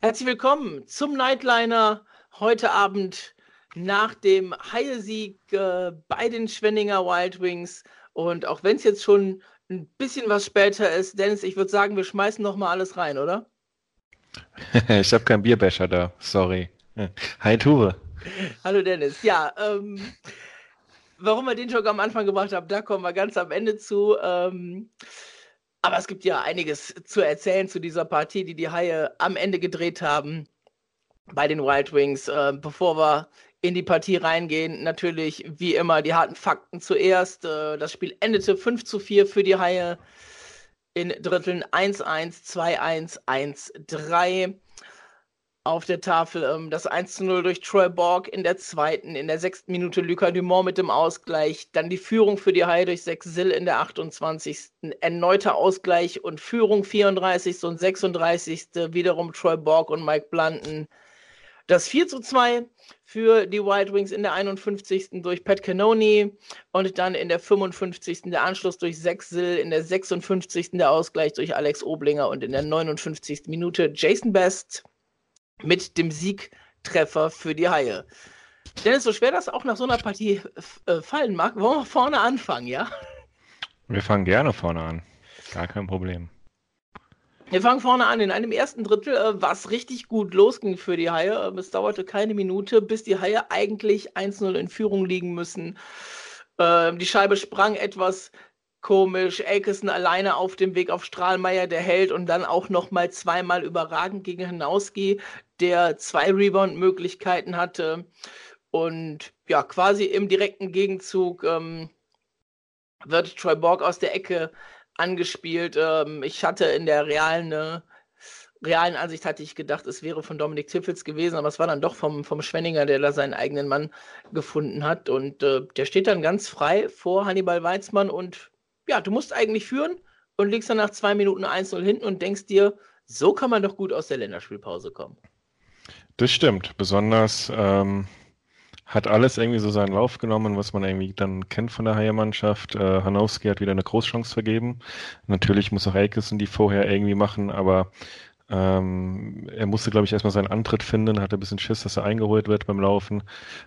Herzlich willkommen zum Nightliner heute Abend nach dem Haie-Sieg äh, bei den Schwenninger Wild Wings. Und auch wenn es jetzt schon ein bisschen was später ist, Dennis, ich würde sagen, wir schmeißen noch mal alles rein, oder? ich habe keinen Bierbecher da, sorry. Hi Ture. Hallo Dennis. Ja, ähm, warum wir den Joke am Anfang gebracht haben, da kommen wir ganz am Ende zu. Ähm, aber es gibt ja einiges zu erzählen zu dieser Partie, die die Haie am Ende gedreht haben bei den Wild Wings. Äh, bevor wir in die Partie reingehen, natürlich wie immer die harten Fakten zuerst. Äh, das Spiel endete 5 zu 4 für die Haie in Dritteln 1-1, 2-1, 1-3 auf der Tafel. Ähm, das 1 zu 0 durch Troy Borg in der zweiten, in der sechsten Minute Lucas Dumont mit dem Ausgleich. Dann die Führung für die Haie durch Sex Sill in der 28. Erneuter Ausgleich und Führung 34. und 36. Wiederum Troy Borg und Mike Blunden. Das 4 zu 2 für die Wild Wings in der 51. durch Pat Canoni und dann in der 55. der Anschluss durch Sex Sill, in der 56. der Ausgleich durch Alex Oblinger und in der 59. Minute Jason Best mit dem Siegtreffer für die Haie. Dennis, so schwer das auch nach so einer Partie äh, fallen mag, wollen wir vorne anfangen, ja? Wir fangen gerne vorne an. Gar kein Problem. Wir fangen vorne an. In einem ersten Drittel, äh, was richtig gut losging für die Haie. Äh, es dauerte keine Minute, bis die Haie eigentlich 1-0 in Führung liegen müssen. Äh, die Scheibe sprang etwas komisch. Elkison alleine auf dem Weg auf Strahlmeier, der hält und dann auch noch mal zweimal überragend gegen Hanauski, der zwei Rebound-Möglichkeiten hatte. Und ja, quasi im direkten Gegenzug ähm, wird Troy Borg aus der Ecke angespielt. Ähm, ich hatte in der realen, äh, realen Ansicht hatte ich gedacht, es wäre von Dominik Tiffels gewesen, aber es war dann doch vom, vom Schwenninger, der da seinen eigenen Mann gefunden hat. Und äh, der steht dann ganz frei vor Hannibal Weizmann und ja, du musst eigentlich führen und liegst dann nach zwei Minuten 1-0 hinten und denkst dir, so kann man doch gut aus der Länderspielpause kommen. Das stimmt. Besonders ähm, hat alles irgendwie so seinen Lauf genommen, was man irgendwie dann kennt von der Haie-Mannschaft. Äh, Hanowski hat wieder eine Großchance vergeben. Natürlich muss auch Aikison die vorher irgendwie machen, aber ähm, er musste, glaube ich, erstmal seinen Antritt finden, hatte ein bisschen Schiss, dass er eingeholt wird beim Laufen.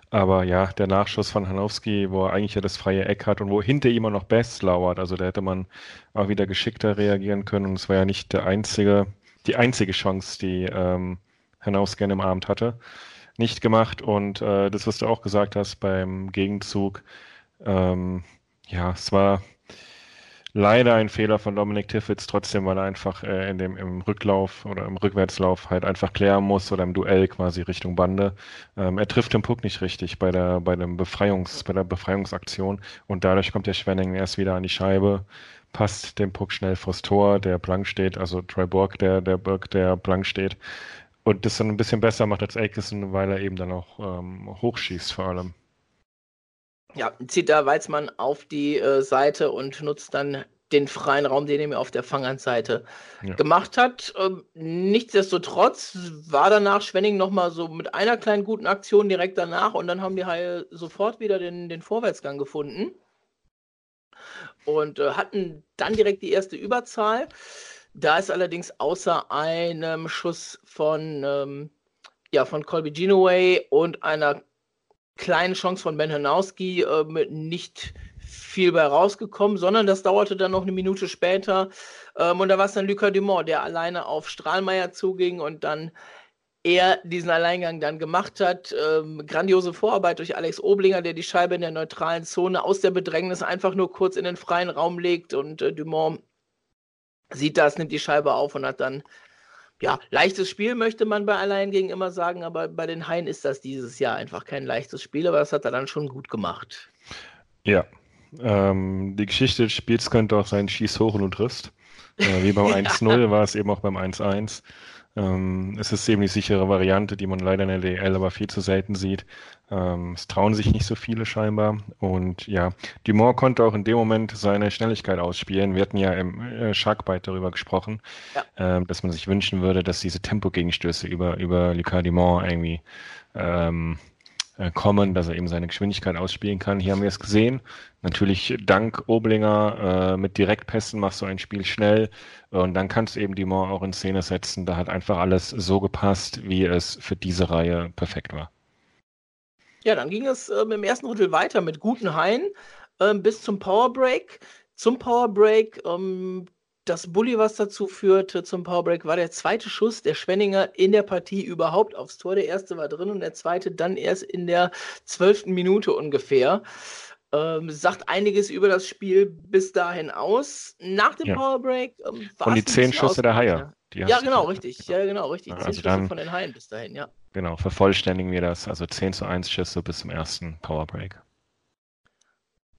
Aber ja, der Nachschuss von Hanowski, wo er eigentlich ja das freie Eck hat und wo hinter ihm auch noch Best lauert, also da hätte man auch wieder geschickter reagieren können. Und es war ja nicht der einzige, die einzige Chance, die ähm, Hanowski im Abend hatte. Nicht gemacht. Und äh, das, was du auch gesagt hast beim Gegenzug, ähm, ja, es war leider ein Fehler von Dominik Tiffitz, trotzdem, weil er einfach äh, in dem, im Rücklauf oder im Rückwärtslauf halt einfach klären muss oder im Duell quasi Richtung Bande. Ähm, er trifft den Puck nicht richtig bei der, bei dem Befreiungs, bei der Befreiungsaktion und dadurch kommt der Schwenning erst wieder an die Scheibe, passt den Puck schnell vors Tor, der blank steht, also Troy der, der Burg, der blank steht und das dann ein bisschen besser macht als Aikison, weil er eben dann auch ähm, hochschießt vor allem. Ja, zieht da Weizmann auf die äh, Seite und nutzt dann den freien Raum, den er mir auf der Fanghandseite ja. gemacht hat. Ähm, nichtsdestotrotz war danach Schwenning nochmal so mit einer kleinen guten Aktion direkt danach und dann haben die Haie sofort wieder den, den Vorwärtsgang gefunden und äh, hatten dann direkt die erste Überzahl. Da ist allerdings außer einem Schuss von, ähm, ja, von Colby Genoway und einer kleinen Chance von Ben Hanowski äh, nicht viel bei rausgekommen, sondern das dauerte dann noch eine Minute später. Ähm, und da war es dann Lucas Dumont, der alleine auf Strahlmeier zuging und dann er diesen Alleingang dann gemacht hat. Ähm, grandiose Vorarbeit durch Alex Oblinger, der die Scheibe in der neutralen Zone aus der Bedrängnis einfach nur kurz in den freien Raum legt und äh, Dumont sieht das, nimmt die Scheibe auf und hat dann ja, leichtes Spiel möchte man bei Alleingängen immer sagen, aber bei den Haien ist das dieses Jahr einfach kein leichtes Spiel, aber das hat er dann schon gut gemacht. Ja, ähm, die Geschichte des Spiels könnte auch sein, schieß hoch und du triffst. Äh, wie beim 1-0 war es eben auch beim 1-1. Ähm, es ist eben die sichere Variante, die man leider in der DL aber viel zu selten sieht. Ähm, es trauen sich nicht so viele scheinbar. Und ja, Dumont konnte auch in dem Moment seine Schnelligkeit ausspielen. Wir hatten ja im äh, Sharkbite darüber gesprochen, ja. ähm, dass man sich wünschen würde, dass diese Tempogegenstöße über, über Lucas Dumont irgendwie ähm, äh, kommen, dass er eben seine Geschwindigkeit ausspielen kann. Hier haben wir es gesehen. Natürlich dank Oblinger äh, mit Direktpässen machst du ein Spiel schnell und dann kannst du eben Dumont auch in Szene setzen. Da hat einfach alles so gepasst, wie es für diese Reihe perfekt war. Ja, dann ging es ähm, im ersten Drittel weiter mit guten Haien ähm, bis zum Powerbreak. Zum Powerbreak ähm, das Bully, was dazu führte zum Powerbreak, war der zweite Schuss der Schwenninger in der Partie überhaupt aufs Tor. Der erste war drin und der zweite dann erst in der zwölften Minute ungefähr. Ähm, sagt einiges über das Spiel bis dahin aus. Nach dem ja. Powerbreak ähm, war Und die zehn Schüsse der Haie. ja, genau, richtig. Ja, genau, richtig. Also zehn Schüsse von den Haien bis dahin, ja. Genau, vervollständigen wir das. Also 10 zu 1 Schüsse bis zum ersten Powerbreak.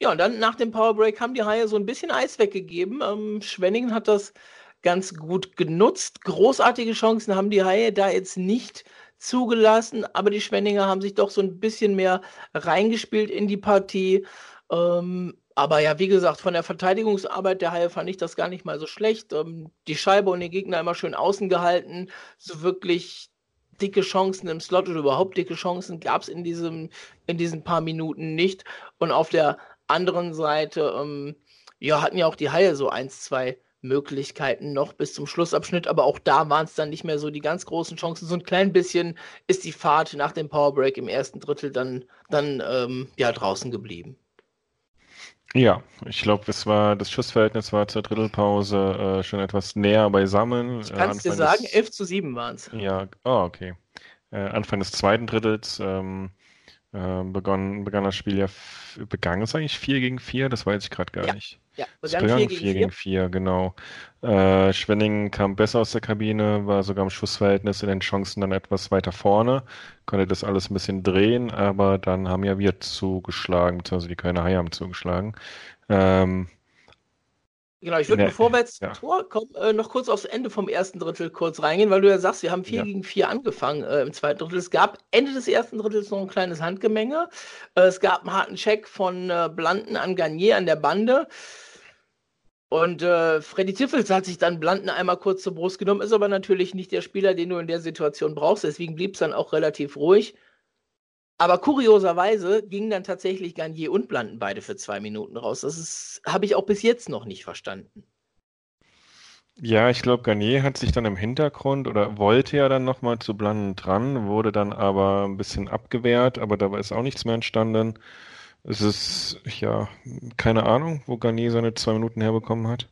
Ja, und dann nach dem Powerbreak haben die Haie so ein bisschen Eis weggegeben. Ähm, Schwenningen hat das ganz gut genutzt. Großartige Chancen haben die Haie da jetzt nicht zugelassen, aber die Schwenninger haben sich doch so ein bisschen mehr reingespielt in die Partie. Ähm, aber ja, wie gesagt, von der Verteidigungsarbeit der Haie fand ich das gar nicht mal so schlecht. Ähm, die Scheibe und den Gegner immer schön außen gehalten. So wirklich dicke Chancen im Slot oder überhaupt dicke Chancen gab es in, in diesen paar Minuten nicht. Und auf der anderen Seite, ähm, ja, hatten ja auch die Haie so eins, zwei Möglichkeiten noch bis zum Schlussabschnitt, aber auch da waren es dann nicht mehr so die ganz großen Chancen. So ein klein bisschen ist die Fahrt nach dem Powerbreak im ersten Drittel dann, dann ähm, ja, draußen geblieben. Ja, ich glaube, es war das Schussverhältnis war zur Drittelpause äh, schon etwas näher beisammen. Ich kann es dir sagen, des, 11 zu 7 waren es. Ja, oh, okay. Äh, Anfang des zweiten Drittels ähm, äh, begann, begann das Spiel ja, begann es eigentlich 4 gegen 4? Das weiß ich gerade gar ja, nicht. Ja, begann, begann 4 gegen 4, gegen 4 genau. Äh, Schwenning kam besser aus der Kabine, war sogar im Schussverhältnis in den Chancen dann etwas weiter vorne, konnte das alles ein bisschen drehen, aber dann haben ja wir zugeschlagen, beziehungsweise die Kölner Haie haben zugeschlagen. Ähm, Genau, ich würde, bevor wir jetzt ja. Tor kommen, äh, noch kurz aufs Ende vom ersten Drittel kurz reingehen, weil du ja sagst, wir haben 4 ja. gegen 4 angefangen äh, im zweiten Drittel. Es gab Ende des ersten Drittels noch ein kleines Handgemenge. Äh, es gab einen harten Check von äh, Blanten an Garnier an der Bande. Und äh, Freddy Tiffels hat sich dann Blanten einmal kurz zur Brust genommen, ist aber natürlich nicht der Spieler, den du in der Situation brauchst. Deswegen blieb es dann auch relativ ruhig. Aber kurioserweise gingen dann tatsächlich Garnier und Blanten beide für zwei Minuten raus. Das habe ich auch bis jetzt noch nicht verstanden. Ja, ich glaube, Garnier hat sich dann im Hintergrund oder wollte ja dann nochmal zu Blanten dran, wurde dann aber ein bisschen abgewehrt, aber da ist auch nichts mehr entstanden. Es ist, ja, keine Ahnung, wo Garnier seine zwei Minuten herbekommen hat.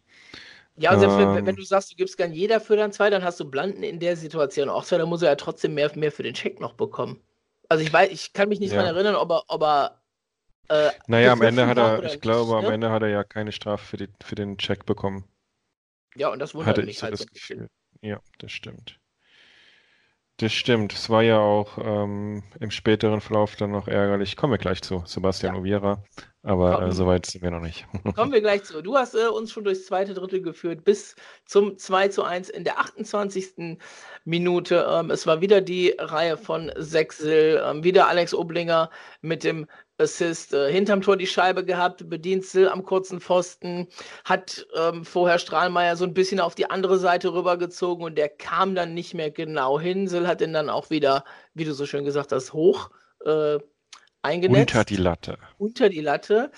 Ja, also ähm, wenn, wenn, du sagst, du gibst Garnier dafür dann zwei, dann hast du Blanten in der Situation auch zwei, dann muss er ja trotzdem mehr, mehr für den Check noch bekommen. Also ich weiß, ich kann mich nicht ja. daran erinnern, ob er, ob er äh, naja, am Ende hat er, ich glaube, am ne? Ende hat er ja keine Strafe für, die, für den Check bekommen. Ja, und das wundert Hatte mich so halt das so Gefühl. Ja, das stimmt. Das stimmt. Es war ja auch ähm, im späteren Verlauf dann noch ärgerlich. Kommen wir gleich zu Sebastian ja. Ovieira. Aber äh, soweit sind wir noch nicht. Kommen wir gleich zu. Du hast äh, uns schon durchs zweite Drittel geführt bis zum 2 zu 1 in der 28. Minute. Ähm, es war wieder die Reihe von Sechsil. Ähm, wieder Alex Oblinger mit dem Assist äh, hinterm Tor die Scheibe gehabt, bedient Sill am kurzen Pfosten, hat ähm, vorher Strahlmeier so ein bisschen auf die andere Seite rübergezogen und der kam dann nicht mehr genau hin. Sill hat ihn dann auch wieder, wie du so schön gesagt hast, hoch äh, eingenetzt. Unter die Latte. Unter die Latte.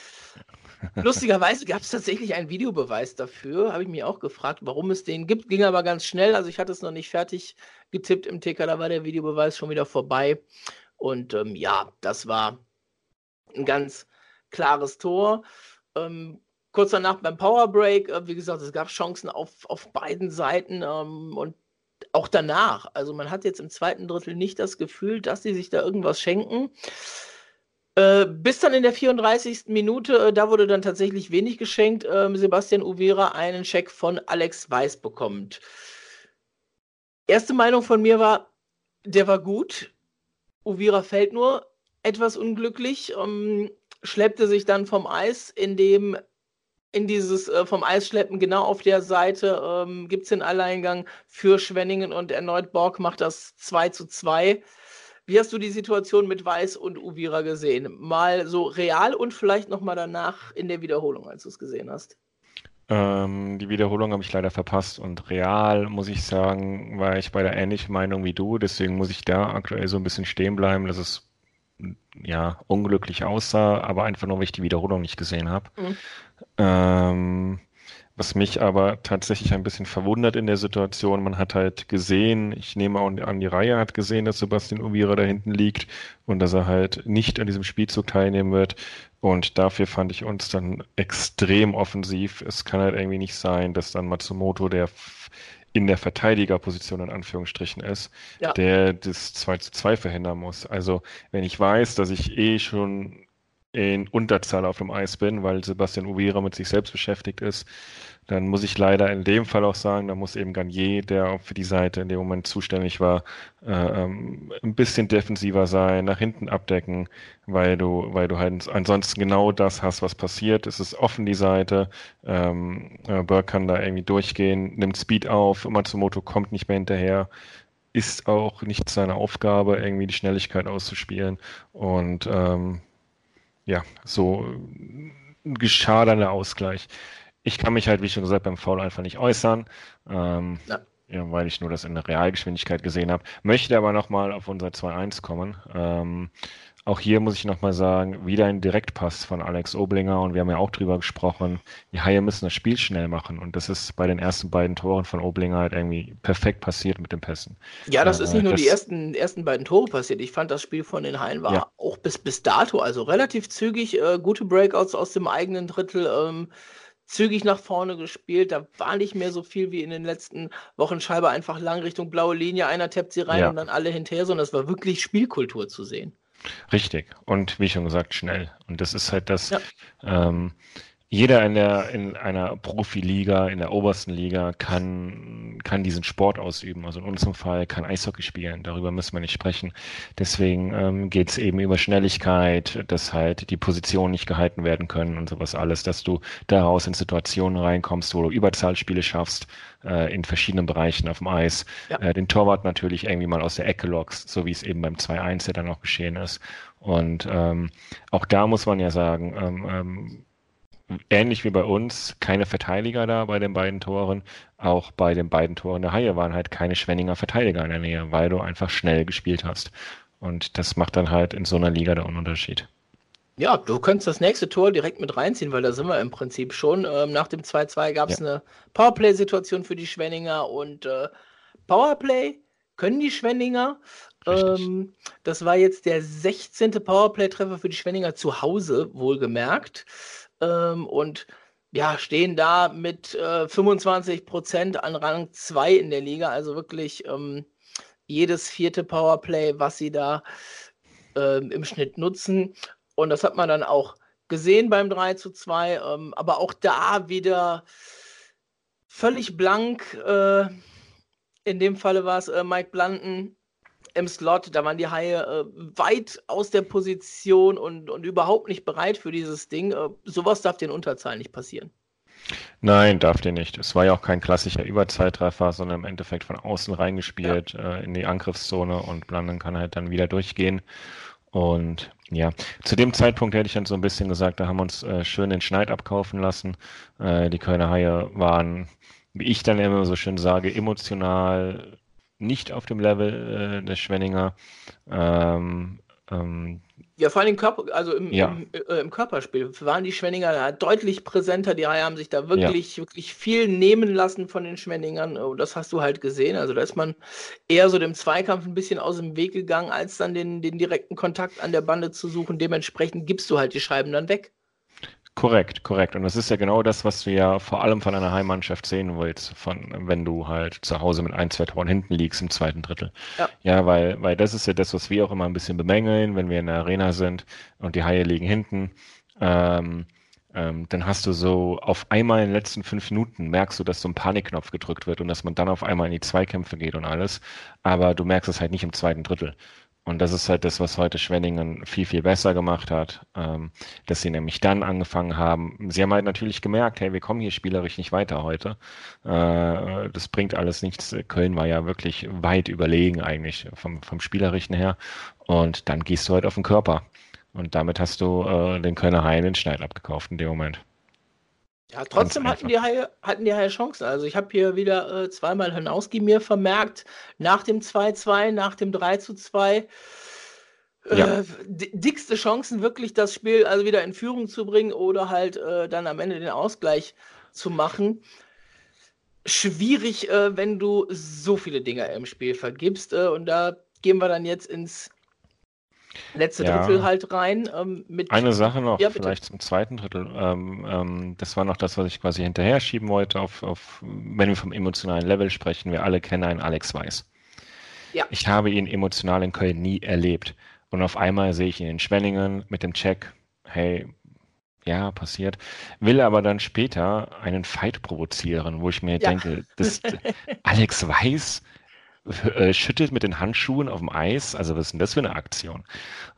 Lustigerweise gab es tatsächlich einen Videobeweis dafür, habe ich mich auch gefragt, warum es den gibt. Ging aber ganz schnell, also ich hatte es noch nicht fertig getippt im Ticker, da war der Videobeweis schon wieder vorbei. Und ähm, ja, das war ein ganz klares Tor. Ähm, kurz danach beim Powerbreak, äh, wie gesagt, es gab Chancen auf, auf beiden Seiten ähm, und auch danach. Also man hat jetzt im zweiten Drittel nicht das Gefühl, dass sie sich da irgendwas schenken. Äh, bis dann in der 34. Minute, äh, da wurde dann tatsächlich wenig geschenkt, äh, Sebastian Uvera einen Scheck von Alex Weiß bekommt. Erste Meinung von mir war, der war gut. Uvira fällt nur etwas unglücklich, ähm, schleppte sich dann vom Eis, in dem in dieses äh, vom Eis schleppen, genau auf der Seite ähm, gibt es den Alleingang für Schwenningen und erneut Borg macht das 2 zu 2. Wie hast du die Situation mit Weiß und Uvira gesehen? Mal so real und vielleicht nochmal danach in der Wiederholung, als du es gesehen hast. Ähm, die Wiederholung habe ich leider verpasst und real, muss ich sagen, war ich bei der ähnlichen Meinung wie du. Deswegen muss ich da aktuell so ein bisschen stehen bleiben, dass es ja, unglücklich aussah, aber einfach nur, weil ich die Wiederholung nicht gesehen habe. Mhm. Ähm, was mich aber tatsächlich ein bisschen verwundert in der Situation, man hat halt gesehen, ich nehme an, die Reihe hat gesehen, dass Sebastian Uvira da hinten liegt und dass er halt nicht an diesem Spielzug teilnehmen wird. Und dafür fand ich uns dann extrem offensiv. Es kann halt irgendwie nicht sein, dass dann Matsumoto, der in der Verteidigerposition in Anführungsstrichen ist, ja. der das 2 zu 2 verhindern muss. Also wenn ich weiß, dass ich eh schon in Unterzahl auf dem Eis bin, weil Sebastian Uvira mit sich selbst beschäftigt ist, dann muss ich leider in dem Fall auch sagen, da muss eben Garnier, der für die Seite in dem Moment zuständig war, äh, ähm, ein bisschen defensiver sein, nach hinten abdecken, weil du, weil du halt ansonsten genau das hast, was passiert. Es ist offen die Seite, ähm, äh, Burke kann da irgendwie durchgehen, nimmt Speed auf, Matsumoto kommt nicht mehr hinterher ist auch nicht seine Aufgabe, irgendwie die Schnelligkeit auszuspielen. Und ähm, ja, so geschah dann der Ausgleich. Ich kann mich halt, wie schon gesagt, beim Foul einfach nicht äußern, ähm, ja. Ja, weil ich nur das in der Realgeschwindigkeit gesehen habe. Möchte aber nochmal auf unser 2-1 kommen. Ähm, auch hier muss ich nochmal sagen, wieder ein Direktpass von Alex Oblinger und wir haben ja auch drüber gesprochen, die Haie müssen das Spiel schnell machen und das ist bei den ersten beiden Toren von Oblinger halt irgendwie perfekt passiert mit den Pässen. Ja, das äh, ist nicht nur das, die ersten, ersten beiden Tore passiert. Ich fand, das Spiel von den Haien war ja. auch bis, bis dato, also relativ zügig, äh, gute Breakouts aus dem eigenen Drittel. Ähm, zügig nach vorne gespielt. Da war nicht mehr so viel wie in den letzten Wochen. Scheibe einfach lang Richtung blaue Linie. Einer tappt sie rein ja. und dann alle hinterher, sondern es war wirklich Spielkultur zu sehen. Richtig. Und wie schon gesagt, schnell. Und das ist halt das, ja. ähm, jeder in der in einer Profiliga, in der obersten Liga kann kann diesen Sport ausüben. Also in unserem Fall kann Eishockey spielen. Darüber müssen wir nicht sprechen. Deswegen ähm, geht es eben über Schnelligkeit, dass halt die Positionen nicht gehalten werden können und sowas alles, dass du daraus in Situationen reinkommst, wo du Überzahlspiele schaffst äh, in verschiedenen Bereichen auf dem Eis. Ja. Äh, den Torwart natürlich irgendwie mal aus der Ecke lockst, so wie es eben beim 2-1 ja dann auch geschehen ist. Und ähm, auch da muss man ja sagen, ähm, ähm, ähnlich wie bei uns, keine Verteidiger da bei den beiden Toren. Auch bei den beiden Toren der Haie waren halt keine Schwenninger Verteidiger in der Nähe, weil du einfach schnell gespielt hast. Und das macht dann halt in so einer Liga den Unterschied. Ja, du könntest das nächste Tor direkt mit reinziehen, weil da sind wir im Prinzip schon. Ähm, nach dem 2-2 gab es ja. eine Powerplay-Situation für die Schwenninger und äh, Powerplay können die Schwenninger. Ähm, das war jetzt der 16. Powerplay-Treffer für die Schwenninger zu Hause, wohlgemerkt ähm, und ja, stehen da mit äh, 25 Prozent an Rang 2 in der Liga. Also wirklich ähm, jedes vierte Powerplay, was sie da ähm, im Schnitt nutzen. Und das hat man dann auch gesehen beim 3 zu 2. Ähm, aber auch da wieder völlig blank. Äh, in dem Falle war es äh, Mike Blunden, im Slot, da waren die Haie äh, weit aus der Position und, und überhaupt nicht bereit für dieses Ding. Äh, sowas darf den Unterzahlen nicht passieren. Nein, darf dir nicht. Es war ja auch kein klassischer Überzeittreffer, sondern im Endeffekt von außen reingespielt ja. äh, in die Angriffszone und Blandon kann halt dann wieder durchgehen. Und ja, zu dem Zeitpunkt hätte ich dann so ein bisschen gesagt, da haben wir uns äh, schön den Schneid abkaufen lassen. Äh, die Kölner Haie waren, wie ich dann immer so schön sage, emotional nicht auf dem Level äh, des Schwenninger. Ähm, ähm, ja, vor allem Körper, also im, ja. im, äh, im, Körperspiel waren die Schwenninger da deutlich präsenter. Die Reihe haben sich da wirklich, ja. wirklich viel nehmen lassen von den Schwenningern. Und das hast du halt gesehen. Also da ist man eher so dem Zweikampf ein bisschen aus dem Weg gegangen, als dann den, den direkten Kontakt an der Bande zu suchen. Dementsprechend gibst du halt die Scheiben dann weg. Korrekt, korrekt. Und das ist ja genau das, was du ja vor allem von einer Heimmannschaft sehen willst, von, wenn du halt zu Hause mit ein, zwei Toren hinten liegst im zweiten Drittel. Ja, ja weil, weil das ist ja das, was wir auch immer ein bisschen bemängeln, wenn wir in der Arena sind und die Haie liegen hinten. Ähm, ähm, dann hast du so auf einmal in den letzten fünf Minuten merkst du, dass so ein Panikknopf gedrückt wird und dass man dann auf einmal in die Zweikämpfe geht und alles. Aber du merkst es halt nicht im zweiten Drittel. Und das ist halt das, was heute Schwenningen viel, viel besser gemacht hat, ähm, dass sie nämlich dann angefangen haben. Sie haben halt natürlich gemerkt, hey, wir kommen hier spielerisch nicht weiter heute. Äh, das bringt alles nichts. Köln war ja wirklich weit überlegen eigentlich vom, vom Spielerischen her. Und dann gehst du halt auf den Körper. Und damit hast du äh, den Kölner Haien den Schneid abgekauft in dem Moment. Ja, trotzdem hatten die, Haie, hatten die Haie Chancen. Also ich habe hier wieder äh, zweimal Hanauski mir vermerkt, nach dem 2-2, nach dem 3-2. ja. äh, dickste Chancen, wirklich das Spiel also wieder in Führung zu bringen oder halt äh, dann am Ende den Ausgleich zu machen. Schwierig, äh, wenn du so viele Dinger im Spiel vergibst. Äh, und da gehen wir dann jetzt ins letzte ja. Drittel halt rein. Ähm, Eine Sache noch, ja, vielleicht zum zweiten Drittel. Ähm, ähm, das war noch das, was ich quasi hinterher schieben wollte, auf, auf, wenn wir vom emotionalen Level sprechen. Wir alle kennen einen Alex Weiß. Ja. Ich habe ihn emotional in Köln nie erlebt. Und auf einmal sehe ich ihn in Schwenningen mit dem Check, hey, ja, passiert, will aber dann später einen Fight provozieren, wo ich mir ja. denke, das, Alex Weiß äh, schüttet mit den Handschuhen auf dem Eis, also was ist denn das für eine Aktion?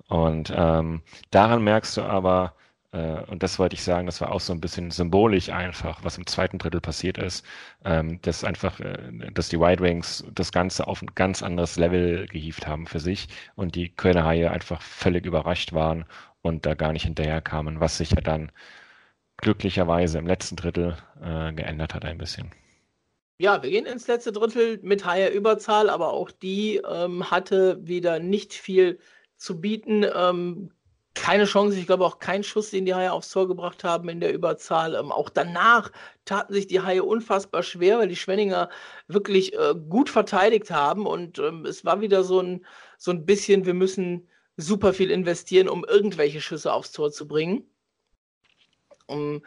Und ähm, daran merkst du aber, äh, und das wollte ich sagen, das war auch so ein bisschen symbolisch einfach, was im zweiten Drittel passiert ist, ähm, dass einfach, äh, dass die White Wings das Ganze auf ein ganz anderes Level gehievt haben für sich und die Kölner Haie einfach völlig überrascht waren und da gar nicht hinterher kamen, was sich ja dann glücklicherweise im letzten Drittel äh, geändert hat ein bisschen. Ja, wir gehen ins letzte Drittel mit Haie Überzahl, aber auch die ähm, hatte wieder nicht viel zu bieten. Ähm, keine Chance, ich glaube auch kein Schuss, den die Haie aufs Tor gebracht haben in der Überzahl. Ähm, auch danach taten sich die Haie unfassbar schwer, weil die Schwenninger wirklich äh, gut verteidigt haben und ähm, es war wieder so ein, so ein bisschen, wir müssen super viel investieren, um irgendwelche Schüsse aufs Tor zu bringen. Um,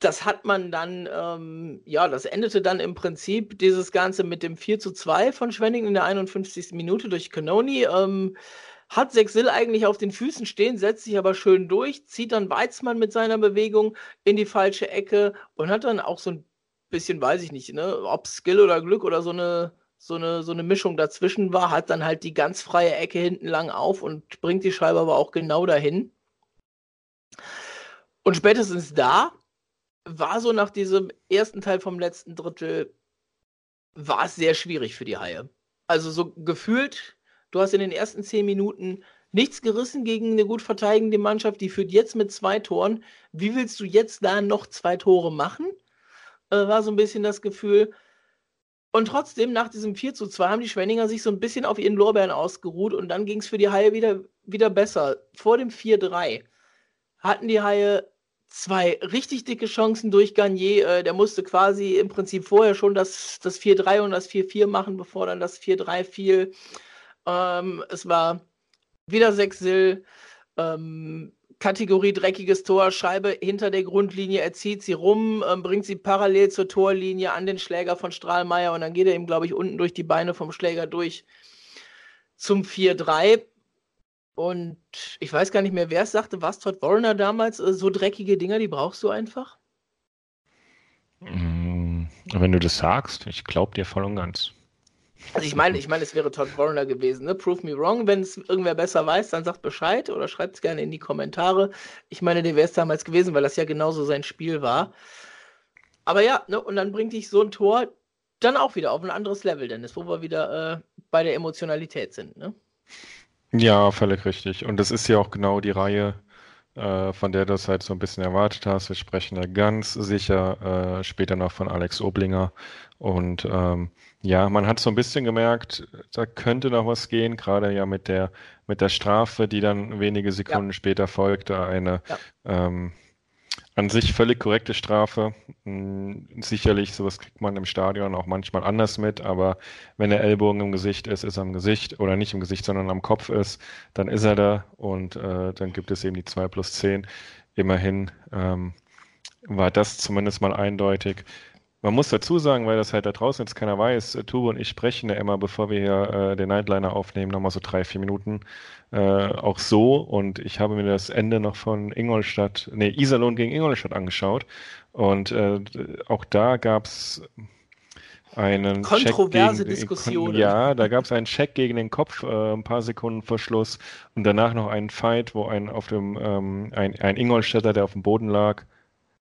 das hat man dann, ähm, ja, das endete dann im Prinzip dieses Ganze mit dem 4 zu 2 von Schwenningen in der 51. Minute durch Canoni. Ähm, hat Sexil eigentlich auf den Füßen stehen, setzt sich aber schön durch, zieht dann Weizmann mit seiner Bewegung in die falsche Ecke und hat dann auch so ein bisschen, weiß ich nicht, ne, ob Skill oder Glück oder so eine, so eine, so eine Mischung dazwischen war, hat dann halt die ganz freie Ecke hinten lang auf und bringt die Scheibe aber auch genau dahin. Und spätestens da war so nach diesem ersten Teil vom letzten Drittel, war es sehr schwierig für die Haie. Also so gefühlt Du hast in den ersten zehn Minuten nichts gerissen gegen eine gut verteidigende Mannschaft, die führt jetzt mit zwei Toren. Wie willst du jetzt da noch zwei Tore machen? Äh, war so ein bisschen das Gefühl. Und trotzdem, nach diesem 4 zu 2 haben die Schwenninger sich so ein bisschen auf ihren Lorbeeren ausgeruht und dann ging es für die Haie wieder, wieder besser. Vor dem 4-3 hatten die Haie zwei richtig dicke Chancen durch Garnier. Äh, der musste quasi im Prinzip vorher schon das, das 4-3 und das 4-4 machen, bevor dann das 4-3 fiel. Ähm, es war wieder Sechsil. Ähm, Kategorie dreckiges Tor, Scheibe hinter der Grundlinie, er zieht sie rum, ähm, bringt sie parallel zur Torlinie an den Schläger von Strahlmeier und dann geht er ihm, glaube ich, unten durch die Beine vom Schläger durch zum 4-3. Und ich weiß gar nicht mehr, wer es sagte, was Todd Warner damals, äh, so dreckige Dinger, die brauchst du einfach? Mm, wenn du das sagst, ich glaube dir voll und ganz. Also ich meine, ich meine, es wäre Todd Warner gewesen. Ne? Prove me wrong. Wenn es irgendwer besser weiß, dann sagt Bescheid oder schreibt es gerne in die Kommentare. Ich meine, der wäre es damals gewesen, weil das ja genauso sein Spiel war. Aber ja, ne? und dann bringt dich so ein Tor dann auch wieder auf ein anderes Level, Dennis, wo wir wieder äh, bei der Emotionalität sind. Ne? Ja, völlig richtig. Und das ist ja auch genau die Reihe, äh, von der du es halt so ein bisschen erwartet hast. Wir sprechen da ganz sicher äh, später noch von Alex Oblinger. Und ähm, ja, man hat so ein bisschen gemerkt, da könnte noch was gehen, gerade ja mit der, mit der Strafe, die dann wenige Sekunden ja. später folgte. Eine ja. ähm, an sich völlig korrekte Strafe. Hm, sicherlich, sowas kriegt man im Stadion auch manchmal anders mit, aber wenn der Ellbogen im Gesicht ist, ist er im Gesicht oder nicht im Gesicht, sondern am Kopf ist, dann ist er da und äh, dann gibt es eben die 2 plus 10. Immerhin ähm, war das zumindest mal eindeutig. Man muss dazu sagen, weil das halt da draußen jetzt keiner weiß, äh, Tube und ich sprechen ja immer, bevor wir hier äh, den Nightliner aufnehmen, nochmal so drei, vier Minuten äh, auch so. Und ich habe mir das Ende noch von Ingolstadt, nee, Iserlohn gegen Ingolstadt angeschaut. Und äh, auch da gab es einen Kontroverse Check gegen, Diskussionen. Ja, da gab es einen Check gegen den Kopf, äh, ein paar Sekunden vor Schluss und danach noch einen Fight, wo ein auf dem ähm, ein, ein Ingolstädter, der auf dem Boden lag,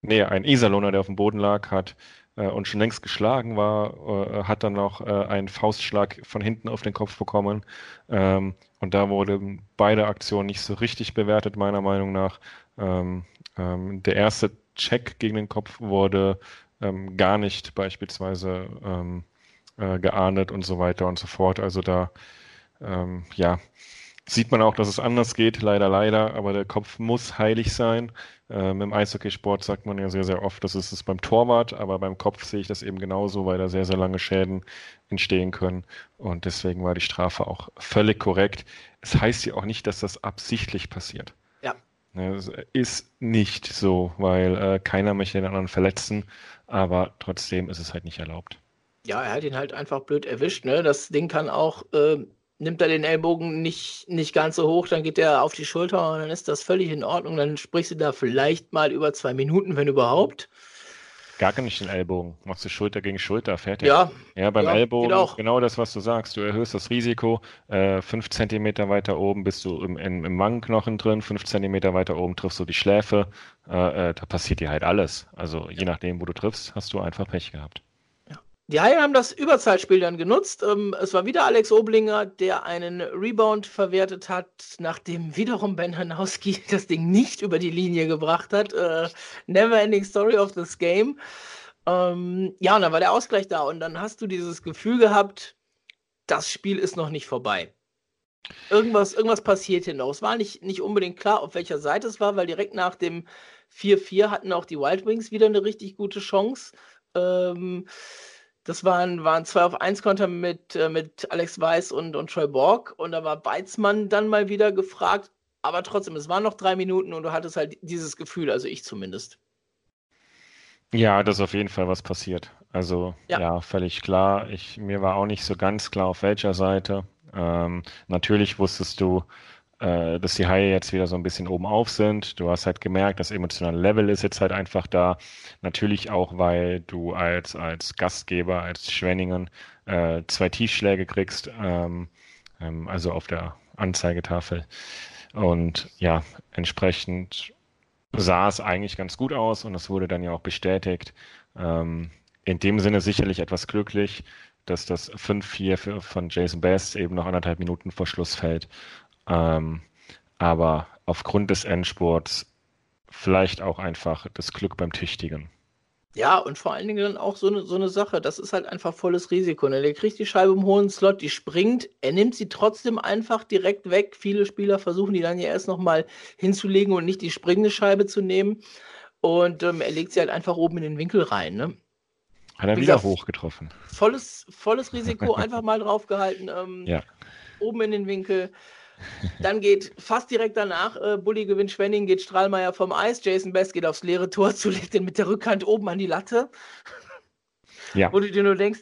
nee, ein Iserlohner, der auf dem Boden lag, hat und schon längst geschlagen war, äh, hat dann noch äh, einen Faustschlag von hinten auf den Kopf bekommen. Ähm, und da wurden beide Aktionen nicht so richtig bewertet, meiner Meinung nach. Ähm, ähm, der erste Check gegen den Kopf wurde gar nicht beispielsweise äh, geahndet und so weiter und so fort. Also da, ja, sieht man auch, dass es anders geht, leider, leider, aber der Kopf muss heilig sein. Ähm, Im Eishockeysport sagt man ja sehr, sehr oft, das ist es beim Torwart, aber beim Kopf sehe ich das eben genauso, weil da sehr, sehr lange Schäden entstehen können. Und deswegen war die Strafe auch völlig korrekt. Es heißt ja auch nicht, dass das absichtlich passiert. Ja. Es ist nicht so, weil äh, keiner möchte den anderen verletzen, aber trotzdem ist es halt nicht erlaubt. Ja, er hat ihn halt einfach blöd erwischt. Ne? Das Ding kann auch äh, nimmt er den Ellbogen nicht, nicht ganz so hoch, dann geht er auf die Schulter und dann ist das völlig in Ordnung. Dann sprichst du da vielleicht mal über zwei Minuten, wenn überhaupt. Gar nicht den Ellbogen. Machst du Schulter gegen Schulter, fertig. Ja. Ja, beim ja, Ellbogen genau das, was du sagst. Du erhöhst das Risiko. Äh, fünf Zentimeter weiter oben bist du im, im, im Wangenknochen drin, fünf Zentimeter weiter oben triffst du die Schläfe. Äh, äh, da passiert dir halt alles. Also je nachdem, wo du triffst, hast du einfach Pech gehabt. Die Haie haben das Überzahlspiel dann genutzt. Ähm, es war wieder Alex Oblinger, der einen Rebound verwertet hat, nachdem wiederum Ben Hanowski das Ding nicht über die Linie gebracht hat. Äh, never ending story of this game. Ähm, ja, und dann war der Ausgleich da und dann hast du dieses Gefühl gehabt, das Spiel ist noch nicht vorbei. Irgendwas, irgendwas passiert hier noch. Es war nicht, nicht unbedingt klar, auf welcher Seite es war, weil direkt nach dem 4-4 hatten auch die Wild Wings wieder eine richtig gute Chance. Ähm, das waren, waren zwei auf eins Konter mit, äh, mit Alex Weiß und, und Troy Borg. Und da war Weizmann dann mal wieder gefragt. Aber trotzdem, es waren noch drei Minuten und du hattest halt dieses Gefühl, also ich zumindest. Ja, das ist auf jeden Fall was passiert. Also ja, ja völlig klar. Ich, mir war auch nicht so ganz klar, auf welcher Seite. Ähm, natürlich wusstest du, äh, dass die Haie jetzt wieder so ein bisschen oben auf sind. Du hast halt gemerkt, das emotionale Level ist jetzt halt einfach da. Natürlich auch, weil du als, als Gastgeber, als Schwenningen äh, zwei Tiefschläge kriegst, ähm, ähm, also auf der Anzeigetafel. Und ja, entsprechend sah es eigentlich ganz gut aus und das wurde dann ja auch bestätigt. Ähm, in dem Sinne sicherlich etwas glücklich, dass das 5-4 von Jason Best eben noch anderthalb Minuten vor Schluss fällt. Ähm, aber aufgrund des Endsports vielleicht auch einfach das Glück beim Tüchtigen. Ja, und vor allen Dingen dann auch so eine, so eine Sache, das ist halt einfach volles Risiko. Ne? Der kriegt die Scheibe im hohen Slot, die springt, er nimmt sie trotzdem einfach direkt weg. Viele Spieler versuchen die dann ja erst nochmal hinzulegen und nicht die springende Scheibe zu nehmen. Und ähm, er legt sie halt einfach oben in den Winkel rein. Ne? Hat er Wie wieder hochgetroffen. Volles, volles Risiko, einfach mal draufgehalten. Ähm, ja. Oben in den Winkel. Dann geht fast direkt danach, äh, Bulli gewinnt Schwenning, geht Strahlmeier vom Eis, Jason Best geht aufs leere Tor zu, legt den mit der Rückhand oben an die Latte. Ja. Wo du dir nur denkst,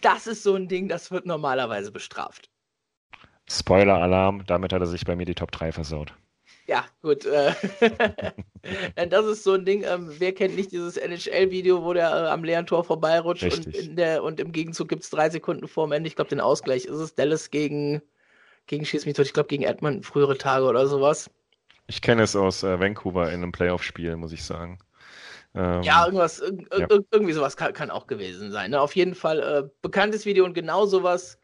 das ist so ein Ding, das wird normalerweise bestraft. Spoiler-Alarm, damit hat er sich bei mir die Top 3 versaut. Ja, gut. Äh, das ist so ein Ding, ähm, wer kennt nicht dieses NHL-Video, wo der äh, am leeren Tor vorbeirutscht und, der, und, im Gegenzug gibt es drei Sekunden vor dem Ende, ich glaube den Ausgleich ist es, Dallas gegen gegen Schieß mich tot, ich glaube gegen Edmund frühere Tage oder sowas. Ich kenne es aus äh, Vancouver in einem Playoff-Spiel, muss ich sagen. Ähm, ja, irgendwas, irg ja. irgendwie sowas kann, kann, auch gewesen sein. Ne? Auf jeden Fall äh, bekanntes Video und genau sowas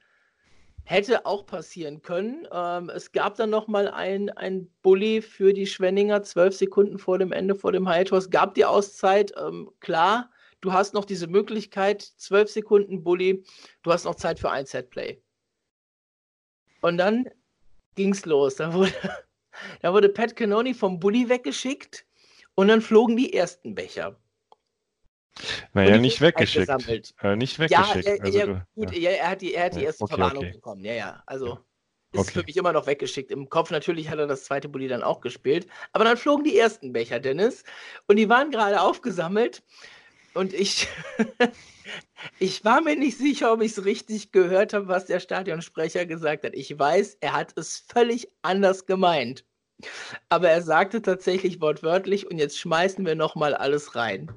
hätte auch passieren können. Ähm, es gab dann nochmal ein, ein Bully für die Schwenninger, zwölf Sekunden vor dem Ende, vor dem Hightower. Es gab die Auszeit, ähm, klar, du hast noch diese Möglichkeit, zwölf Sekunden Bully, du hast noch Zeit für ein Setplay. Und dann ging's los. Da wurde, da wurde Pat Canoni vom Bulli weggeschickt und dann flogen die ersten Becher. Naja, nicht weggeschickt. Äh, nicht weggeschickt. Ja, er, also, ja gut, ja. er hat die, er hat die erste okay, Verwarnung okay. bekommen. Ja, ja. Also ist okay. für mich immer noch weggeschickt. Im Kopf natürlich hat er das zweite Bulli dann auch gespielt. Aber dann flogen die ersten Becher, Dennis. Und die waren gerade aufgesammelt. Und ich, ich war mir nicht sicher, ob ich es richtig gehört habe, was der Stadionsprecher gesagt hat. Ich weiß, er hat es völlig anders gemeint. Aber er sagte tatsächlich wortwörtlich, und jetzt schmeißen wir nochmal alles rein.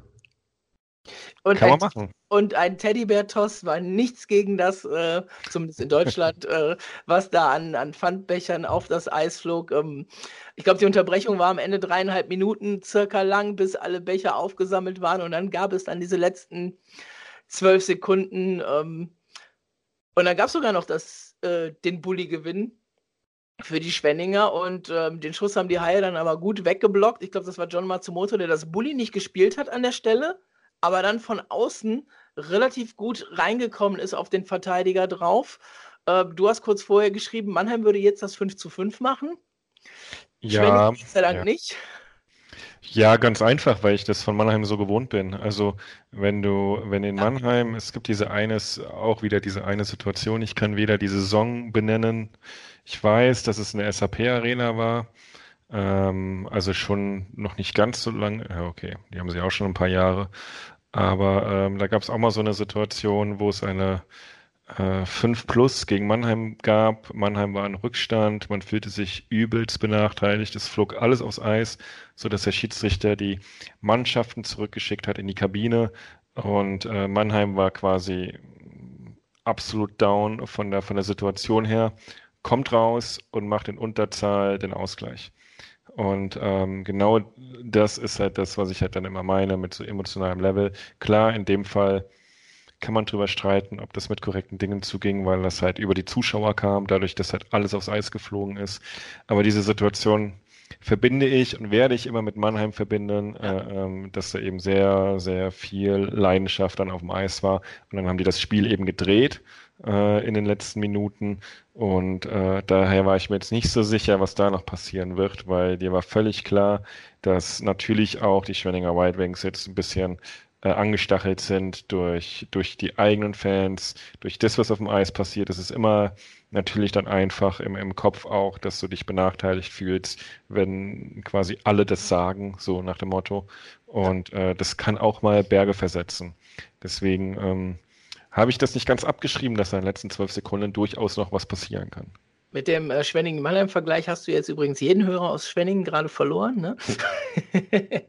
Und Kann man machen. Und ein Teddybär-Toss war nichts gegen das, äh, zumindest in Deutschland, äh, was da an, an Pfandbechern auf das Eis flog. Ähm, ich glaube, die Unterbrechung war am Ende dreieinhalb Minuten circa lang, bis alle Becher aufgesammelt waren. Und dann gab es dann diese letzten zwölf Sekunden. Ähm, und dann gab es sogar noch das, äh, den Bulli-Gewinn für die Schwenninger und ähm, den Schuss haben die Haie dann aber gut weggeblockt. Ich glaube, das war John Matsumoto, der das Bulli nicht gespielt hat an der Stelle aber dann von außen relativ gut reingekommen ist auf den Verteidiger drauf. Äh, du hast kurz vorher geschrieben, Mannheim würde jetzt das 5 zu 5 machen. Ja, Gott sei Dank ja. nicht. Ja, ganz einfach, weil ich das von Mannheim so gewohnt bin. Also wenn du, wenn in Mannheim, es gibt diese eines, auch wieder diese eine Situation, ich kann weder die Saison benennen. Ich weiß, dass es eine SAP-Arena war, ähm, also schon noch nicht ganz so lange. Ja, okay, die haben sie auch schon ein paar Jahre. Aber ähm, da gab es auch mal so eine Situation, wo es eine äh, 5 plus gegen Mannheim gab. Mannheim war in Rückstand, man fühlte sich übelst benachteiligt. Es flog alles aufs Eis, sodass der Schiedsrichter die Mannschaften zurückgeschickt hat in die Kabine. Und äh, Mannheim war quasi absolut down von der, von der Situation her, kommt raus und macht in Unterzahl den Ausgleich. Und ähm, genau das ist halt das, was ich halt dann immer meine mit so emotionalem Level. Klar, in dem Fall kann man drüber streiten, ob das mit korrekten Dingen zuging, weil das halt über die Zuschauer kam, dadurch, dass halt alles aufs Eis geflogen ist. Aber diese Situation verbinde ich und werde ich immer mit Mannheim verbinden, ja. äh, ähm, dass da eben sehr, sehr viel Leidenschaft dann auf dem Eis war. Und dann haben die das Spiel eben gedreht äh, in den letzten Minuten. Und äh, daher war ich mir jetzt nicht so sicher, was da noch passieren wird, weil dir war völlig klar, dass natürlich auch die Schwenninger White Wings jetzt ein bisschen äh, angestachelt sind durch, durch die eigenen Fans, durch das, was auf dem Eis passiert. Es ist immer natürlich dann einfach im, im Kopf auch, dass du dich benachteiligt fühlst, wenn quasi alle das sagen, so nach dem Motto. Und äh, das kann auch mal Berge versetzen. Deswegen ähm, habe ich das nicht ganz abgeschrieben, dass in den letzten zwölf Sekunden durchaus noch was passieren kann. Mit dem äh, Schwenningen-Mannheim-Vergleich hast du jetzt übrigens jeden Hörer aus Schwenningen gerade verloren, ne?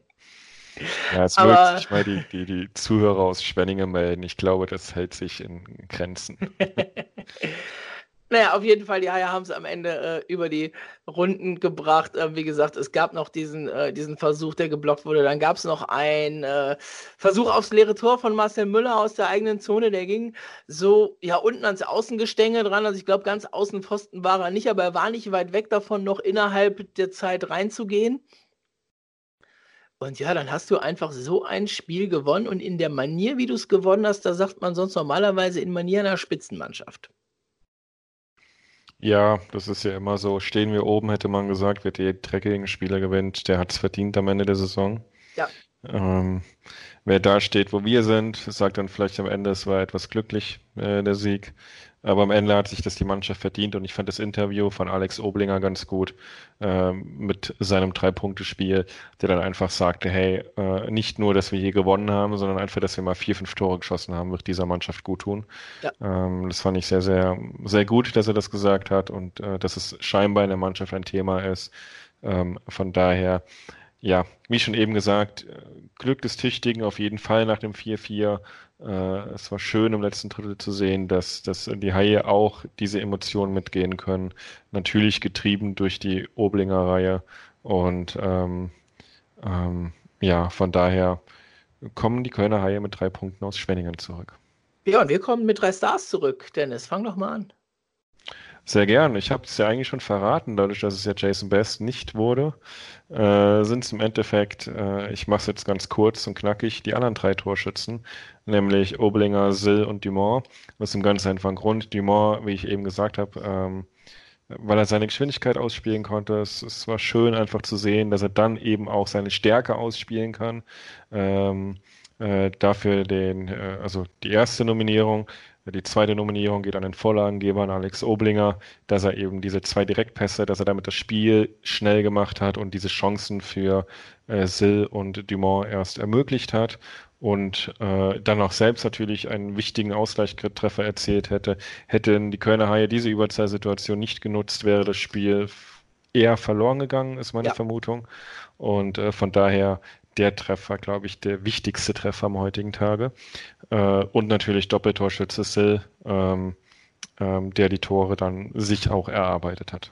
Ja, es mögen sich mal die, die, die Zuhörer aus Schwenningen melden. Ich glaube, das hält sich in Grenzen. Naja, auf jeden Fall, die Haie haben es am Ende äh, über die Runden gebracht. Äh, wie gesagt, es gab noch diesen, äh, diesen Versuch, der geblockt wurde. Dann gab es noch einen äh, Versuch aufs leere Tor von Marcel Müller aus der eigenen Zone. Der ging so ja unten ans Außengestänge dran. Also ich glaube, ganz Außenpfosten war er nicht, aber er war nicht weit weg davon, noch innerhalb der Zeit reinzugehen. Und ja, dann hast du einfach so ein Spiel gewonnen und in der Manier, wie du es gewonnen hast, da sagt man sonst normalerweise in Manier einer Spitzenmannschaft. Ja, das ist ja immer so. Stehen wir oben, hätte man gesagt, wird der dreckigen Spieler gewinnt, der hat es verdient am Ende der Saison. Ja. Ähm, wer da steht, wo wir sind, sagt dann vielleicht am Ende, es war etwas glücklich, äh, der Sieg. Aber am Ende hat sich das die Mannschaft verdient und ich fand das Interview von Alex Oblinger ganz gut äh, mit seinem Drei-Punkte-Spiel, der dann einfach sagte, hey, äh, nicht nur, dass wir hier gewonnen haben, sondern einfach, dass wir mal vier, fünf Tore geschossen haben, wird dieser Mannschaft gut tun. Ja. Ähm, das fand ich sehr, sehr, sehr gut, dass er das gesagt hat und äh, dass es scheinbar in der Mannschaft ein Thema ist. Ähm, von daher, ja, wie schon eben gesagt, äh, Glück des Tüchtigen auf jeden Fall nach dem 4-4 äh, es war schön im letzten Drittel zu sehen, dass, dass die Haie auch diese Emotionen mitgehen können. Natürlich getrieben durch die Oblinger Reihe. Und ähm, ähm, ja, von daher kommen die Kölner Haie mit drei Punkten aus Schwenningen zurück. Ja, und wir kommen mit drei Stars zurück. Dennis, fang doch mal an. Sehr gern. Ich habe es ja eigentlich schon verraten, dadurch, dass es ja Jason Best nicht wurde, äh, sind es im Endeffekt, äh, ich mache es jetzt ganz kurz und knackig, die anderen drei Torschützen, nämlich Oblinger, Sill und Dumont. Aus dem ganz einfachen Grund. Dumont, wie ich eben gesagt habe, ähm, weil er seine Geschwindigkeit ausspielen konnte. Es, es, war schön einfach zu sehen, dass er dann eben auch seine Stärke ausspielen kann. Ähm, äh, dafür den, äh, also die erste Nominierung. Die zweite Nominierung geht an den Vorlagengeber, an Alex Oblinger, dass er eben diese zwei Direktpässe, dass er damit das Spiel schnell gemacht hat und diese Chancen für äh, Sill und Dumont erst ermöglicht hat und äh, dann auch selbst natürlich einen wichtigen Ausgleichstreffer erzielt hätte. Hätten die Kölner Haie diese Überzahlsituation nicht genutzt, wäre das Spiel eher verloren gegangen, ist meine ja. Vermutung. Und äh, von daher der Treffer, glaube ich, der wichtigste Treffer am heutigen Tage. Äh, und natürlich Doppeltorschütze Sill, ähm, ähm, der die Tore dann sich auch erarbeitet hat.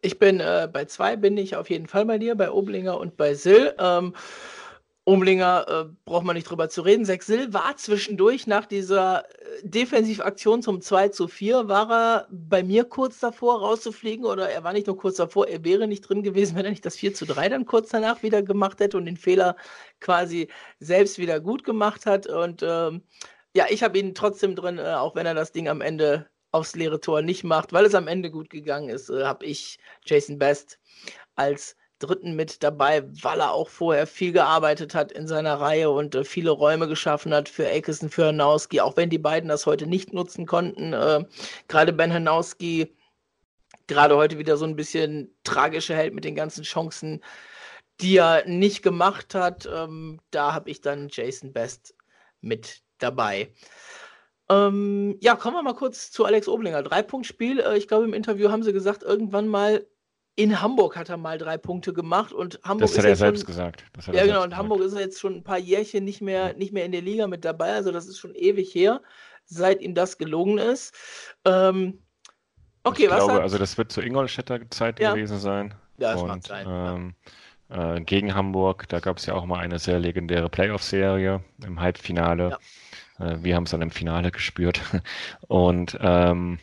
Ich bin äh, bei zwei, bin ich auf jeden Fall bei dir, bei Oblinger und bei Sill. Ähm, Umlinger äh, braucht man nicht drüber zu reden. Sechsil war zwischendurch nach dieser äh, Defensivaktion zum 2 zu 4, war er bei mir kurz davor rauszufliegen oder er war nicht nur kurz davor, er wäre nicht drin gewesen, wenn er nicht das 4 zu 3 dann kurz danach wieder gemacht hätte und den Fehler quasi selbst wieder gut gemacht hat. Und ähm, ja, ich habe ihn trotzdem drin, äh, auch wenn er das Ding am Ende aufs leere Tor nicht macht, weil es am Ende gut gegangen ist, äh, habe ich Jason Best als dritten mit dabei, weil er auch vorher viel gearbeitet hat in seiner Reihe und äh, viele Räume geschaffen hat für Akeson, für Hanowski, auch wenn die beiden das heute nicht nutzen konnten. Äh, gerade Ben Hanowski, gerade heute wieder so ein bisschen tragischer Held mit den ganzen Chancen, die er nicht gemacht hat. Ähm, da habe ich dann Jason Best mit dabei. Ähm, ja, kommen wir mal kurz zu Alex Oblinger. Drei-Punkt-Spiel. Äh, ich glaube, im Interview haben sie gesagt, irgendwann mal in Hamburg hat er mal drei Punkte gemacht und Hamburg das hat er selbst schon, gesagt. ja, genau. Und gesagt. Hamburg ist er jetzt schon ein paar Jährchen nicht mehr, nicht mehr in der Liga mit dabei. Also das ist schon ewig her, seit ihm das gelungen ist. Ähm, okay, ich was glaube, hat... also das wird zur Ingolstädter Zeit ja. gewesen sein. Ja, das und, macht sein. Ähm, äh, gegen Hamburg, da gab es ja auch mal eine sehr legendäre Playoff-Serie im Halbfinale. Ja. Äh, wir haben es dann im Finale gespürt. und ähm,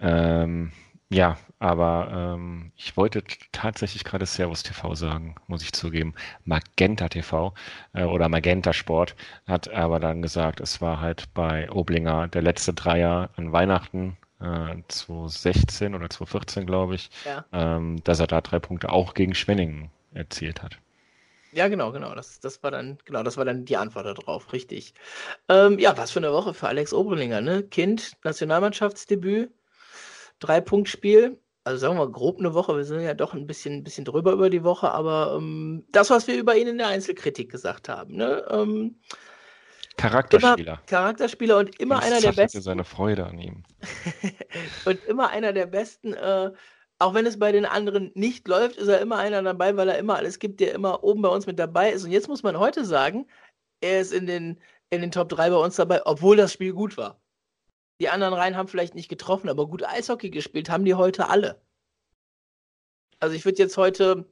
ähm, ja, aber ähm, ich wollte tatsächlich gerade Servus TV sagen, muss ich zugeben. Magenta TV äh, oder Magenta Sport hat aber dann gesagt, es war halt bei Oblinger der letzte Dreier an Weihnachten äh, 2016 oder 2014, glaube ich, ja. ähm, dass er da drei Punkte auch gegen Schwenningen erzielt hat. Ja, genau, genau. Das, das war dann, genau, das war dann die Antwort darauf, richtig. Ähm, ja, was für eine Woche für Alex Oberlinger, ne? Kind, Nationalmannschaftsdebüt, Drei-Punkt-Spiel. Also sagen wir mal grob eine Woche. Wir sind ja doch ein bisschen, bisschen drüber über die Woche, aber ähm, das, was wir über ihn in der Einzelkritik gesagt haben. Ne? Ähm, Charakterspieler. Immer Charakterspieler und immer und einer der besten. seine Freude an ihm. und immer einer der besten. Äh, auch wenn es bei den anderen nicht läuft, ist er immer einer dabei, weil er immer alles gibt, der immer oben bei uns mit dabei ist. Und jetzt muss man heute sagen, er ist in den, in den Top 3 bei uns dabei, obwohl das Spiel gut war. Die anderen Reihen haben vielleicht nicht getroffen, aber gut Eishockey gespielt haben die heute alle. Also ich würde jetzt heute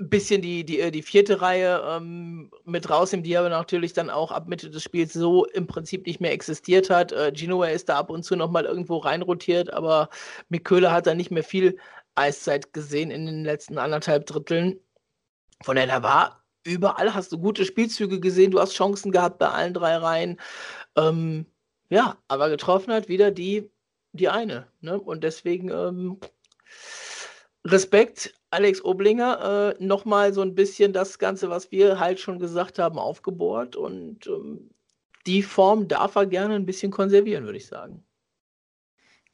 ein bisschen die, die, äh, die vierte Reihe ähm, mit rausnehmen, die aber natürlich dann auch ab Mitte des Spiels so im Prinzip nicht mehr existiert hat. Äh, Genoa ist da ab und zu nochmal irgendwo reinrotiert, aber Miköhle hat da nicht mehr viel Eiszeit gesehen in den letzten anderthalb Dritteln. Von daher, da war überall, hast du gute Spielzüge gesehen, du hast Chancen gehabt bei allen drei Reihen. Ähm, ja, aber getroffen hat wieder die, die eine. Ne? Und deswegen ähm, Respekt, Alex Oblinger, äh, nochmal so ein bisschen das Ganze, was wir halt schon gesagt haben, aufgebohrt. Und ähm, die Form darf er gerne ein bisschen konservieren, würde ich sagen.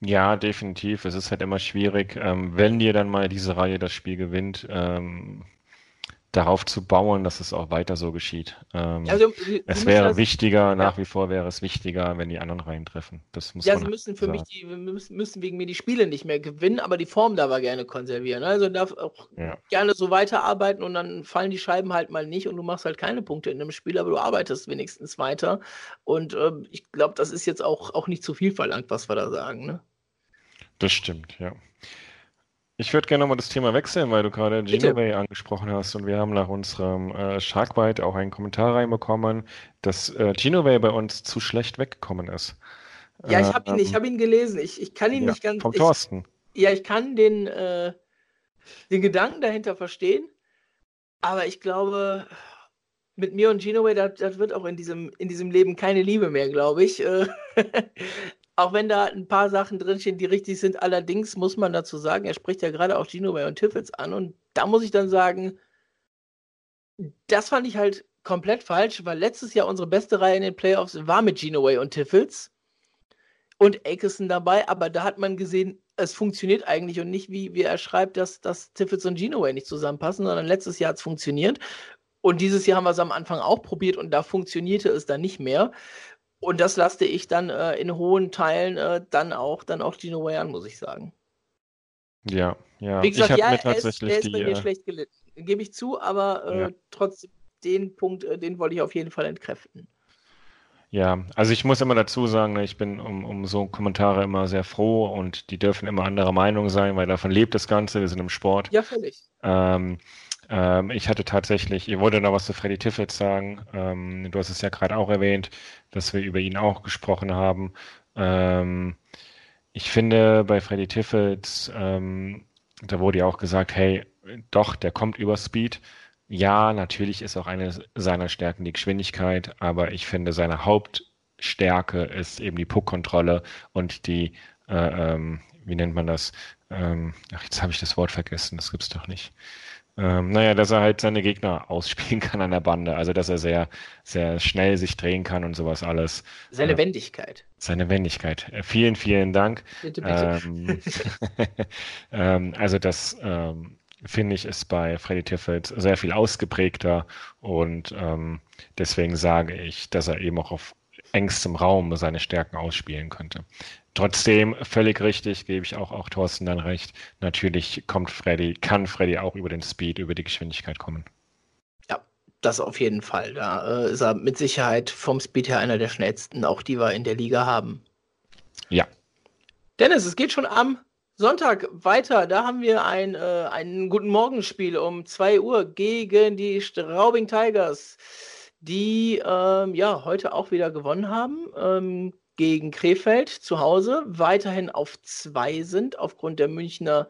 Ja, definitiv. Es ist halt immer schwierig, ähm, wenn dir dann mal diese Reihe das Spiel gewinnt, ähm, darauf zu bauen, dass es auch weiter so geschieht. Ähm, also, es wäre das, wichtiger, ja. nach wie vor wäre es wichtiger, wenn die anderen reintreffen. Das muss ja, sie müssen für sagen. mich die, müssen, müssen wegen mir die Spiele nicht mehr gewinnen, aber die Form darf er gerne konservieren. Also darf auch ja. gerne so weiterarbeiten und dann fallen die Scheiben halt mal nicht und du machst halt keine Punkte in einem Spiel, aber du arbeitest wenigstens weiter. Und äh, ich glaube, das ist jetzt auch, auch nicht zu viel verlangt, was wir da sagen. Ne? Das stimmt, ja. Ich würde gerne nochmal das Thema wechseln, weil du gerade Genoway angesprochen hast und wir haben nach unserem äh, Sharkbite auch einen Kommentar reinbekommen, dass äh, Genoway bei uns zu schlecht weggekommen ist. Ja, ich habe ihn, ich ähm, hab ihn gelesen. Ich, ich kann ihn ja, nicht ganz. Vom Thorsten. Ich, ja, ich kann den, äh, den Gedanken dahinter verstehen, aber ich glaube, mit mir und Genoway, das, das wird auch in diesem, in diesem Leben keine Liebe mehr, glaube ich. Auch wenn da ein paar Sachen drinstehen, die richtig sind. Allerdings muss man dazu sagen, er spricht ja gerade auch Gino und Tiffels an. Und da muss ich dann sagen, das fand ich halt komplett falsch, weil letztes Jahr unsere beste Reihe in den Playoffs war mit Genoway und Tiffels und Akeson dabei, aber da hat man gesehen, es funktioniert eigentlich und nicht, wie, wie er schreibt, dass, dass Tiffels und Genoway nicht zusammenpassen, sondern letztes Jahr hat es funktioniert. Und dieses Jahr haben wir es am Anfang auch probiert und da funktionierte es dann nicht mehr. Und das laste ich dann äh, in hohen Teilen äh, dann auch dann auch Gino Way an, muss ich sagen. Ja, ja. Wie gesagt, ich ja, mir tatsächlich er ist, er ist bei mir äh, schlecht gelitten. Gebe ich zu, aber äh, ja. trotzdem den Punkt, äh, den wollte ich auf jeden Fall entkräften. Ja, also ich muss immer dazu sagen, ne, ich bin um, um so Kommentare immer sehr froh und die dürfen immer anderer Meinung sein, weil davon lebt das Ganze, wir sind im Sport. Ja, völlig. Ähm, ähm, ich hatte tatsächlich, ihr wollte noch was zu Freddy Tiffels sagen. Ähm, du hast es ja gerade auch erwähnt, dass wir über ihn auch gesprochen haben. Ähm, ich finde bei Freddy Tiffels, ähm, da wurde ja auch gesagt, hey, doch, der kommt über Speed. Ja, natürlich ist auch eine seiner Stärken die Geschwindigkeit, aber ich finde seine Hauptstärke ist eben die Puckkontrolle und die äh, ähm, wie nennt man das? Ähm, ach, jetzt habe ich das Wort vergessen, das gibt's doch nicht. Ähm, naja, dass er halt seine Gegner ausspielen kann an der Bande. Also, dass er sehr, sehr schnell sich drehen kann und sowas alles. Seine äh, Wendigkeit. Seine Wendigkeit. Äh, vielen, vielen Dank. Bitte, bitte. Ähm, ähm, also, das ähm, finde ich ist bei Freddy Tiffels sehr viel ausgeprägter und ähm, deswegen sage ich, dass er eben auch auf engstem Raum seine Stärken ausspielen könnte. Trotzdem völlig richtig, gebe ich auch, auch Thorsten dann recht. Natürlich kommt Freddy, kann Freddy auch über den Speed, über die Geschwindigkeit kommen. Ja, das auf jeden Fall. Da äh, ist er mit Sicherheit vom Speed her einer der schnellsten, auch die wir in der Liga haben. Ja. Dennis, es geht schon am Sonntag weiter. Da haben wir ein, äh, ein guten Morgenspiel um 2 Uhr gegen die Straubing Tigers, die ähm, ja heute auch wieder gewonnen haben. Ähm, gegen Krefeld zu Hause weiterhin auf zwei sind, aufgrund der Münchner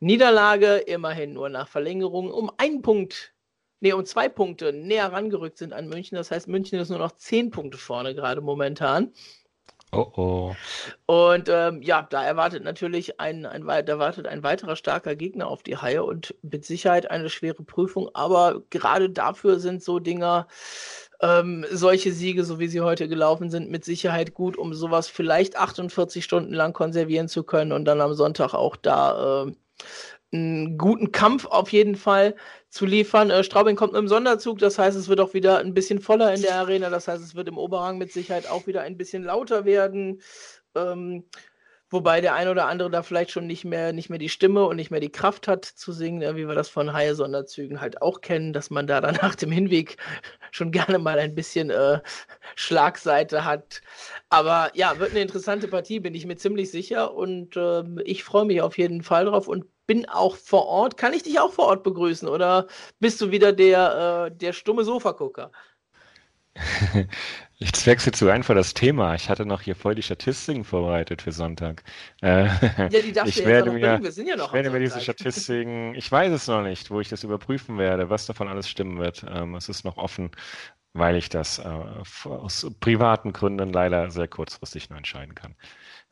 Niederlage, immerhin nur nach Verlängerung, um einen Punkt, nee, um zwei Punkte näher rangerückt sind an München. Das heißt, München ist nur noch zehn Punkte vorne gerade momentan. Oh oh. Und ähm, ja, da erwartet natürlich ein, ein, da erwartet ein weiterer starker Gegner auf die Haie und mit Sicherheit eine schwere Prüfung. Aber gerade dafür sind so Dinger ähm, solche Siege, so wie sie heute gelaufen sind, mit Sicherheit gut, um sowas vielleicht 48 Stunden lang konservieren zu können und dann am Sonntag auch da äh, einen guten Kampf auf jeden Fall zu liefern. Äh, Straubing kommt mit einem Sonderzug, das heißt, es wird auch wieder ein bisschen voller in der Arena, das heißt, es wird im Oberrang mit Sicherheit auch wieder ein bisschen lauter werden. Ähm, Wobei der ein oder andere da vielleicht schon nicht mehr, nicht mehr die Stimme und nicht mehr die Kraft hat zu singen, wie wir das von Haie Sonderzügen halt auch kennen, dass man da dann nach dem Hinweg schon gerne mal ein bisschen äh, Schlagseite hat. Aber ja, wird eine interessante Partie, bin ich mir ziemlich sicher. Und äh, ich freue mich auf jeden Fall drauf und bin auch vor Ort. Kann ich dich auch vor Ort begrüßen oder bist du wieder der, äh, der stumme Sofagucker? Ich wechsle zu einfach das Thema. Ich hatte noch hier voll die Statistiken vorbereitet für Sonntag. Äh, ja, die darfst ich du werde mir, Wir sind ja noch Ich werde mir diese Statistiken, ich weiß es noch nicht, wo ich das überprüfen werde, was davon alles stimmen wird. Ähm, es ist noch offen, weil ich das äh, aus privaten Gründen leider sehr kurzfristig nur entscheiden kann.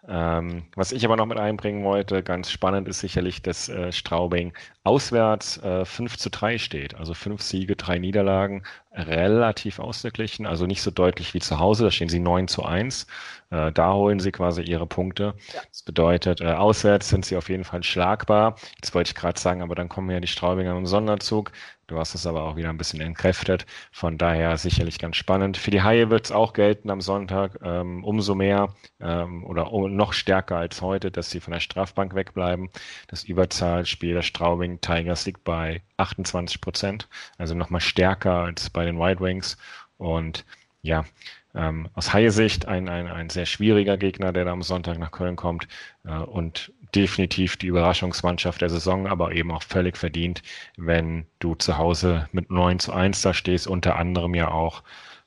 Ähm, was ich aber noch mit einbringen wollte, ganz spannend ist sicherlich, dass äh, Straubing auswärts äh, 5 zu 3 steht. Also fünf Siege, drei Niederlagen, relativ ausgeglichen, also nicht so deutlich wie zu Hause. Da stehen sie 9 zu 1. Äh, da holen sie quasi ihre Punkte. Ja. Das bedeutet, äh, auswärts sind sie auf jeden Fall schlagbar. Jetzt wollte ich gerade sagen, aber dann kommen ja die Straubinger im Sonderzug. Du hast es aber auch wieder ein bisschen entkräftet. Von daher sicherlich ganz spannend. Für die Haie wird es auch gelten am Sonntag. Ähm, umso mehr ähm, oder noch stärker als heute, dass sie von der Strafbank wegbleiben. Das Überzahlspiel der Straubing Tigers liegt bei 28 Prozent. Also nochmal stärker als bei den White Wings. Und ja, ähm, aus Haie-Sicht ein, ein, ein sehr schwieriger Gegner, der da am Sonntag nach Köln kommt äh, und definitiv die Überraschungsmannschaft der Saison, aber eben auch völlig verdient, wenn du zu Hause mit 9 zu 1 da stehst, unter anderem ja auch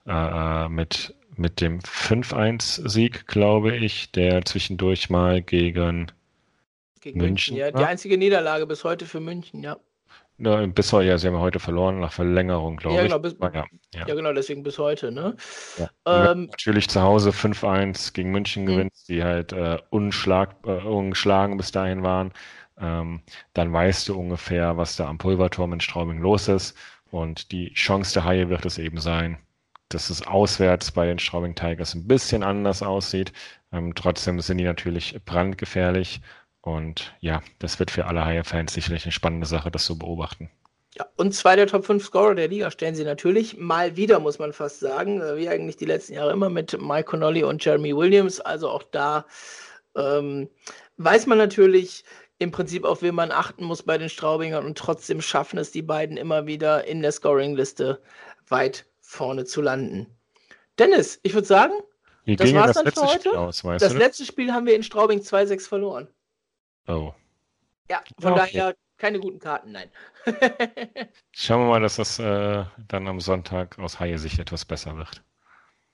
äh, mit, mit dem 5-1-Sieg, glaube ich, der zwischendurch mal gegen, gegen München. München ja, die einzige Niederlage bis heute für München, ja. Ja, bis heute, ja, sie haben heute verloren nach Verlängerung, glaube ja, genau, bis, ja, ja. ja, genau, deswegen bis heute, ne? Ähm, natürlich zu Hause 5-1 gegen München mhm. gewinnt, die halt äh, unschlag, äh, ungeschlagen bis dahin waren. Ähm, dann weißt du ungefähr, was da am Pulverturm in Straubing los ist. Und die Chance der Haie wird es eben sein, dass es auswärts bei den Straubing Tigers ein bisschen anders aussieht. Ähm, trotzdem sind die natürlich brandgefährlich und ja, das wird für alle Haie-Fans sicherlich eine spannende Sache, das zu beobachten. Ja, und zwei der Top 5 Scorer der Liga stellen sie natürlich mal wieder, muss man fast sagen, äh, wie eigentlich die letzten Jahre immer mit Mike Connolly und Jeremy Williams. Also auch da ähm, weiß man natürlich im Prinzip, auf wen man achten muss bei den Straubingern und trotzdem schaffen es die beiden immer wieder in der Scoring-Liste weit vorne zu landen. Dennis, ich würde sagen, Wie das war's das dann für heute. Aus, das letzte Spiel haben wir in Straubing 2-6 verloren. Oh. Ja, von okay. daher keine guten Karten, nein. Schauen wir mal, dass das äh, dann am Sonntag aus Haie-Sicht etwas besser wird.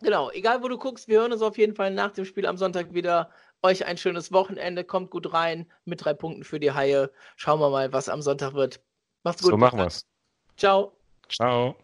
Genau, egal wo du guckst, wir hören uns auf jeden Fall nach dem Spiel am Sonntag wieder. Euch ein schönes Wochenende, kommt gut rein mit drei Punkten für die Haie. Schauen wir mal, was am Sonntag wird. Macht's gut. So machen wir's. Ciao. Ciao.